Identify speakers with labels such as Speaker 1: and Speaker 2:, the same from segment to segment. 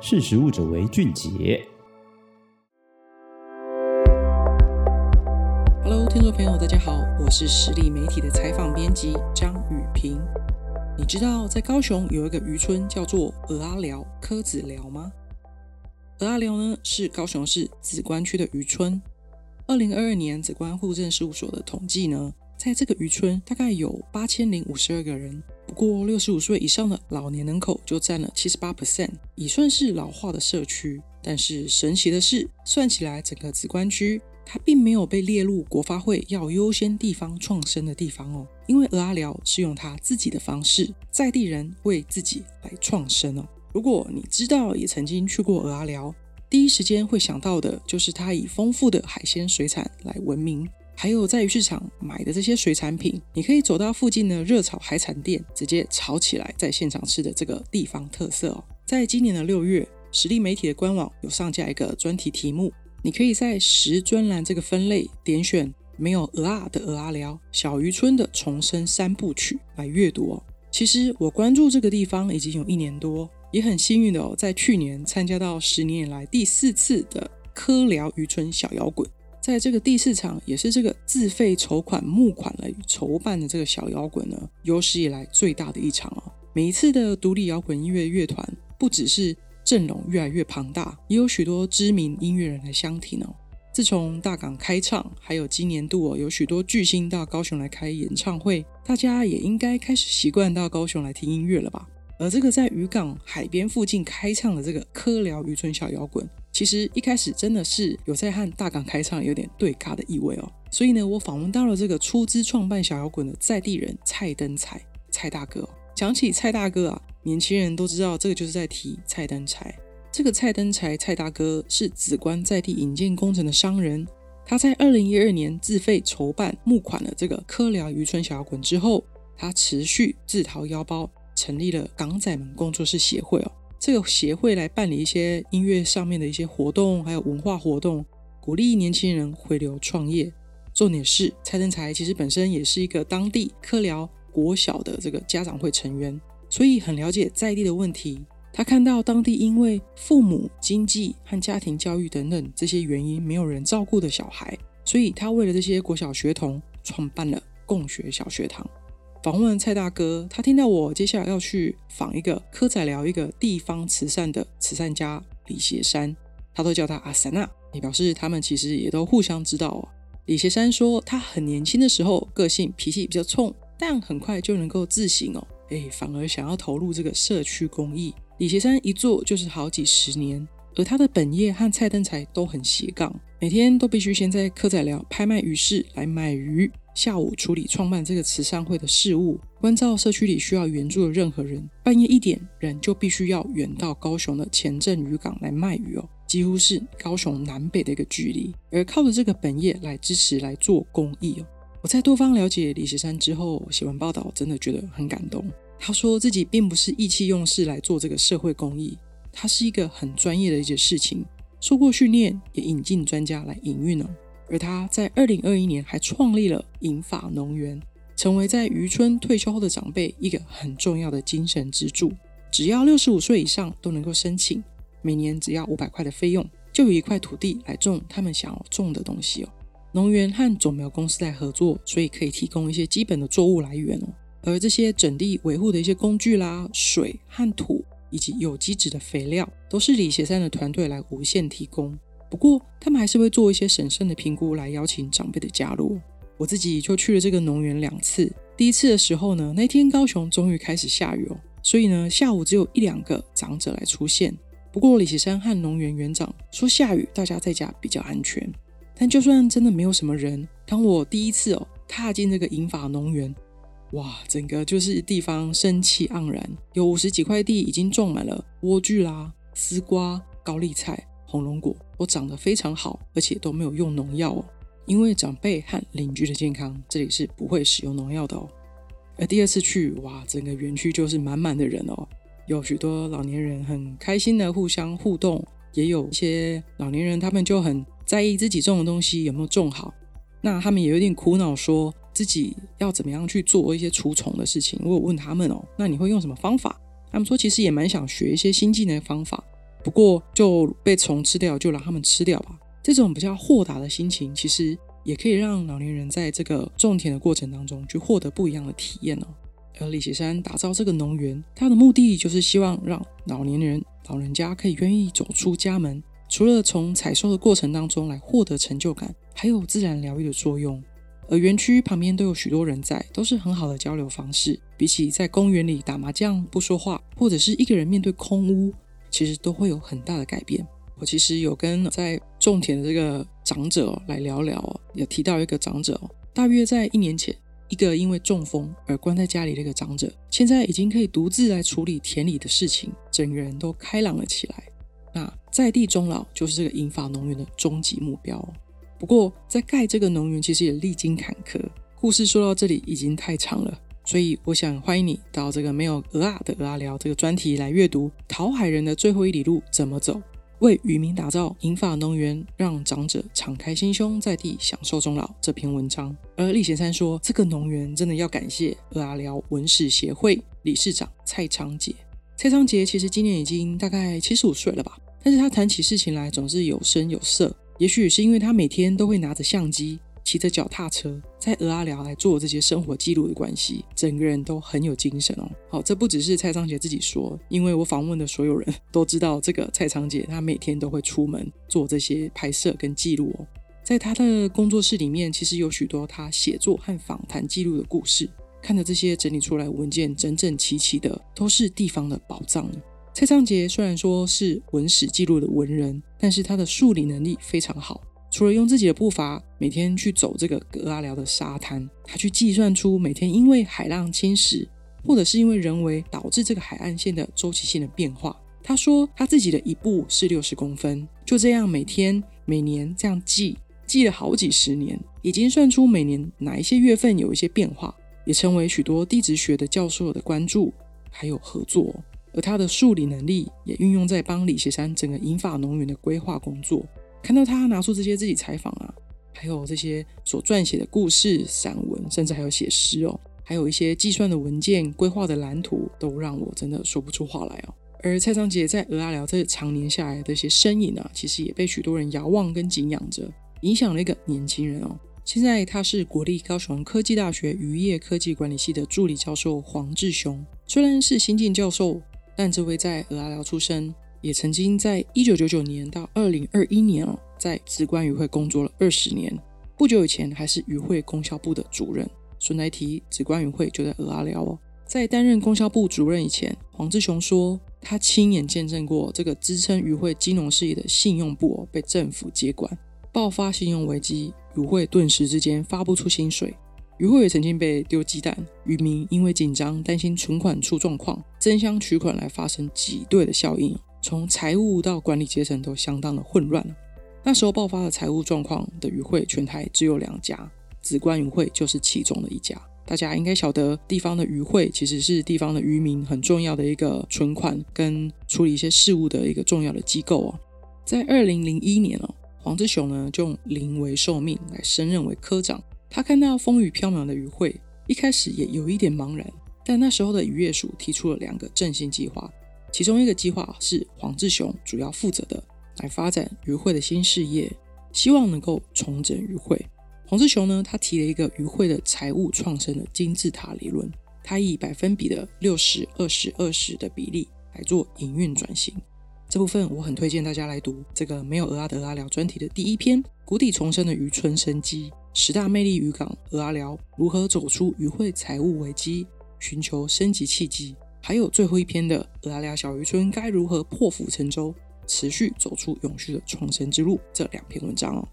Speaker 1: 识时务者为俊杰。
Speaker 2: Hello，听众朋友，大家好，我是实力媒体的采访编辑张语屏。你知道在高雄有一个渔村叫做蚵仔寮、柯子寮吗？蚵仔寮呢是高雄市梓官区的渔村。二零二二年梓官户政事务所的统计呢，在这个渔村大概有八千零五十二个人。不过六十五岁以上的老年人口就占了七十八 percent，已算是老化的社区。但是神奇的是，算起来整个梓官区它并没有被列入国发会要优先地方创生的地方哦，因为蚵仔寮是用他自己的方式，在地人为自己来创生哦。如果你知道也曾经去过蚵仔寮，第一时间会想到的就是它以丰富的海鲜水产来闻名。还有在鱼市场买的这些水产品，你可以走到附近的热炒海产店，直接炒起来，在现场吃的这个地方特色哦。在今年的六月，实力媒体的官网有上架一个专题题目，你可以在食专栏这个分类点选没有鹅啊的蚵仔寮小渔村的重生三部曲来阅读哦。其实我关注这个地方已经有一年多，也很幸运的哦，在去年参加到十年以来第四次的科寮渔村小摇滚。在这个第四场，也是这个自费筹款募款来筹办的这个小摇滚呢，有史以来最大的一场哦。每一次的独立摇滚音乐乐团，不只是阵容越来越庞大，也有许多知名音乐人来相挺哦。自从大港开唱，还有今年度哦，有许多巨星到高雄来开演唱会，大家也应该开始习惯到高雄来听音乐了吧？而这个在渔港海边附近开唱的这个蚵寮渔村小摇滚。其实一开始真的是有在和大港开唱有点对尬的意味哦，所以呢，我访问到了这个出资创办小摇滚的在地人蔡登才蔡大哥哦。讲起蔡大哥啊，年轻人都知道这个就是在提蔡登才。这个蔡登才蔡大哥是梓官在地引建工程的商人，他在二零一二年自费筹办募款了这个科寮渔村小摇滚之后，他持续自掏腰包成立了港仔们工作室协会哦。这个协会来办理一些音乐上面的一些活动，还有文化活动，鼓励年轻人回流创业。重点是蔡正才其实本身也是一个当地蚵寮国小的这个家长会成员，所以很了解在地的问题。他看到当地因为父母经济和家庭教育等等这些原因没有人照顾的小孩，所以他为了这些国小学童创办了共学小学堂。访问蔡大哥，他听到我接下来要去访一个科仔寮一个地方慈善的慈善家李协山，他都叫他阿三啊，也表示他们其实也都互相知道哦。李协山说，他很年轻的时候个性脾气比较冲，但很快就能够自省哦，哎，反而想要投入这个社区公益。李协山一做就是好几十年，而他的本业和蔡登才都很斜杠，每天都必须先在蚵仔寮拍卖鱼市来买鱼。下午处理创办这个慈善会的事务，关照社区里需要援助的任何人。半夜一点，人就必须要远到高雄的前镇渔港来卖鱼哦，几乎是高雄南北的一个距离。而靠着这个本业来支持来做公益哦。我在多方了解李石山之后，写完报道真的觉得很感动。他说自己并不是意气用事来做这个社会公益，它是一个很专业的一件事情，受过训练，也引进专家来营运哦。而他在二零二一年还创立了银发农园，成为在渔村退休后的长辈一个很重要的精神支柱。只要六十五岁以上都能够申请，每年只要五百块的费用，就有一块土地来种他们想要种的东西哦。农园和种苗公司在合作，所以可以提供一些基本的作物来源哦。而这些整地维护的一些工具啦、水和土，以及有机质的肥料，都是李协山的团队来无限提供。不过，他们还是会做一些审慎的评估，来邀请长辈的加入。我自己就去了这个农园两次。第一次的时候呢，那天高雄终于开始下雨哦，所以呢，下午只有一两个长者来出现。不过李协山和农园园长说，下雨大家在家比较安全。但就算真的没有什么人，当我第一次哦踏进这个银发农园，哇，整个就是地方生气盎然，有五十几块地已经种满了莴苣啦、丝瓜、高丽菜。红龙果都长得非常好，而且都没有用农药哦。因为长辈和邻居的健康，这里是不会使用农药的哦。而第二次去，哇，整个园区就是满满的人哦，有许多老年人很开心的互相互动，也有一些老年人他们就很在意自己种的东西有没有种好。那他们也有点苦恼，说自己要怎么样去做一些除虫的事情。我有问他们哦，那你会用什么方法？他们说其实也蛮想学一些新技能的方法。不过就被虫吃掉，就让他们吃掉吧。这种比较豁达的心情，其实也可以让老年人在这个种田的过程当中去获得不一样的体验哦。而李学山打造这个农园，他的目的就是希望让老年人、老人家可以愿意走出家门，除了从采收的过程当中来获得成就感，还有自然疗愈的作用。而园区旁边都有许多人在，都是很好的交流方式。比起在公园里打麻将不说话，或者是一个人面对空屋，其实都会有很大的改变。我其实有跟在种田的这个长者来聊聊，有提到一个长者，大约在一年前，一个因为中风而关在家里的一个长者，现在已经可以独自来处理田里的事情，整个人都开朗了起来。那在地终老就是这个银发农园的终极目标。不过，在盖这个农园其实也历经坎坷。故事说到这里已经太长了，所以我想欢迎你到这个没有蚵仔的蚵仔寮这个专题来阅读《桃海人的最后一里路怎么走》，为渔民打造银发农园，让长者敞开心胸，在地享受终老这篇文章。而李贤三说，这个农园真的要感谢蚵仔寮文史协会理事长蔡昌杰。蔡昌杰其实今年已经大概七十五岁了吧，但是他谈起事情来总是有声有色。也许是因为他每天都会拿着相机，骑着脚踏车，在俄阿寮来做这些生活记录的关系，整个人都很有精神哦。好，这不只是蔡昌杰自己说，因为我访问的所有人都知道，这个蔡昌杰他每天都会出门做这些拍摄跟记录哦。在他的工作室里面，其实有许多他写作和访谈记录的故事。看着这些整理出来文件，整整齐齐的，都是地方的宝藏。蔡昌杰虽然说是文史记录的文人，但是他的数理能力非常好。除了用自己的步伐每天去走这个蚵仔寮的沙滩，他去计算出每天因为海浪侵蚀，或者是因为人为导致这个海岸线的周期性的变化。他说他自己的一步是六十公分，就这样每天每年这样记，记了好几十年，已经算出每年哪一些月份有一些变化，也成为许多地质学的教授的关注还有合作。而他的数理能力也运用在帮李学山整个银发农园的规划工作。看到他拿出这些自己采访啊，还有这些所撰写的故事、散文，甚至还有写诗哦，还有一些计算的文件、规划的蓝图，都让我真的说不出话来哦。而蔡昌杰在蚵仔寮这常年下来的一些身影啊，其实也被许多人遥望跟敬仰着，影响了一个年轻人哦。现在他是国立高雄科技大学渔业科技管理系的助理教授黄志雄，虽然是新晋教授。但这位在蚵仔寮出生，也曾经在一九九九年到二零二一年哦，在职官渔会工作了二十年。不久以前还是渔会供销部的主任。顺带提，职官渔会就在蚵仔寮哦。在担任供销部主任以前，黄志雄说，他亲眼见证过这个支撑渔会金融事业的信用部哦被政府接管，爆发信用危机，渔会顿时之间发不出薪水。渔会也曾经被丢鸡蛋，渔民因为紧张，担心存款出状况，争相取款来发生挤兑的效应，从财务到管理阶层都相当的混乱。那时候爆发了财务状况的渔会，全台只有两家，紫关渔会就是其中的一家。大家应该晓得，地方的渔会其实是地方的渔民很重要的一个存款跟处理一些事务的一个重要的机构哦。在二零零一年哦，黄志雄呢就临危受命来升任为科长。他看到风雨飘渺的渔会，一开始也有一点茫然。但那时候的渔业署提出了两个振兴计划，其中一个计划是黄志雄主要负责的，来发展渔会的新事业，希望能够重整渔会。黄志雄呢，他提了一个渔会的财务创生的金字塔理论，他以百分比的六十二十二十的比例来做营运转型。这部分我很推荐大家来读这个没有蚵仔的蚵仔寮专题的第一篇《谷底重生的渔村生机》。十大魅力渔港蚵仔寮如何走出渔会财务危机，寻求升级契机？还有最后一篇的蚵仔寮小渔村该如何破釜沉舟，持续走出永续的创生之路？这两篇文章哦，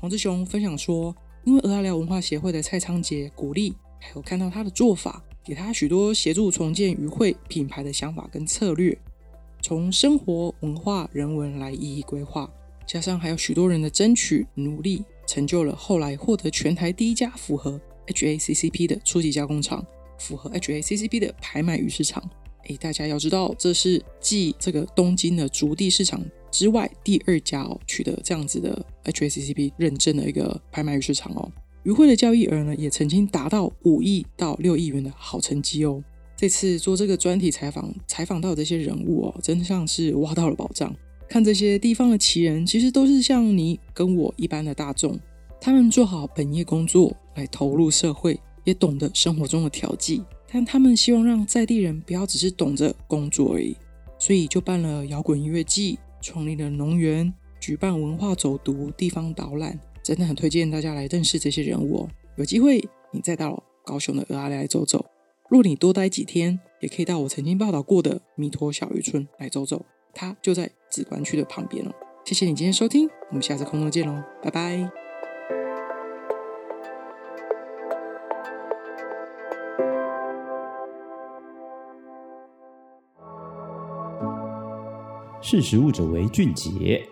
Speaker 2: 黄志雄分享说，因为蚵仔寮文化协会的蔡昌杰鼓励，还有看到他的做法，给他许多协助重建渔会品牌的想法跟策略，从生活文化人文来一一规划，加上还有许多人的争取努力。成就了后来获得全台第一家符合 HACCP 的初级加工厂，符合 HACCP 的拍卖鱼市场。诶，大家要知道，这是继这个东京的竹地市场之外第二家哦取得这样子的 HACCP 认证的一个拍卖鱼市场哦。鱼会的交易额呢，也曾经达到五亿到六亿元的好成绩哦。这次做这个专题采访，采访到这些人物哦，真的像是挖到了宝藏。看这些地方的奇人，其实都是像你跟我一般的大众，他们做好本业工作来投入社会，也懂得生活中的调剂，但他们希望让在地人不要只是懂着工作而已，所以就办了摇滚音乐季，创立了农园，举办文化走读、地方导览，真的很推荐大家来认识这些人物哦。有机会你再到高雄的蚵仔寮来走走，若你多待几天，也可以到我曾经报道过的弥陀小渔村来走走。它就在紫关区的旁边了。谢谢你今天收听，我们下次空中见喽，拜拜。
Speaker 1: 识时务者为俊杰。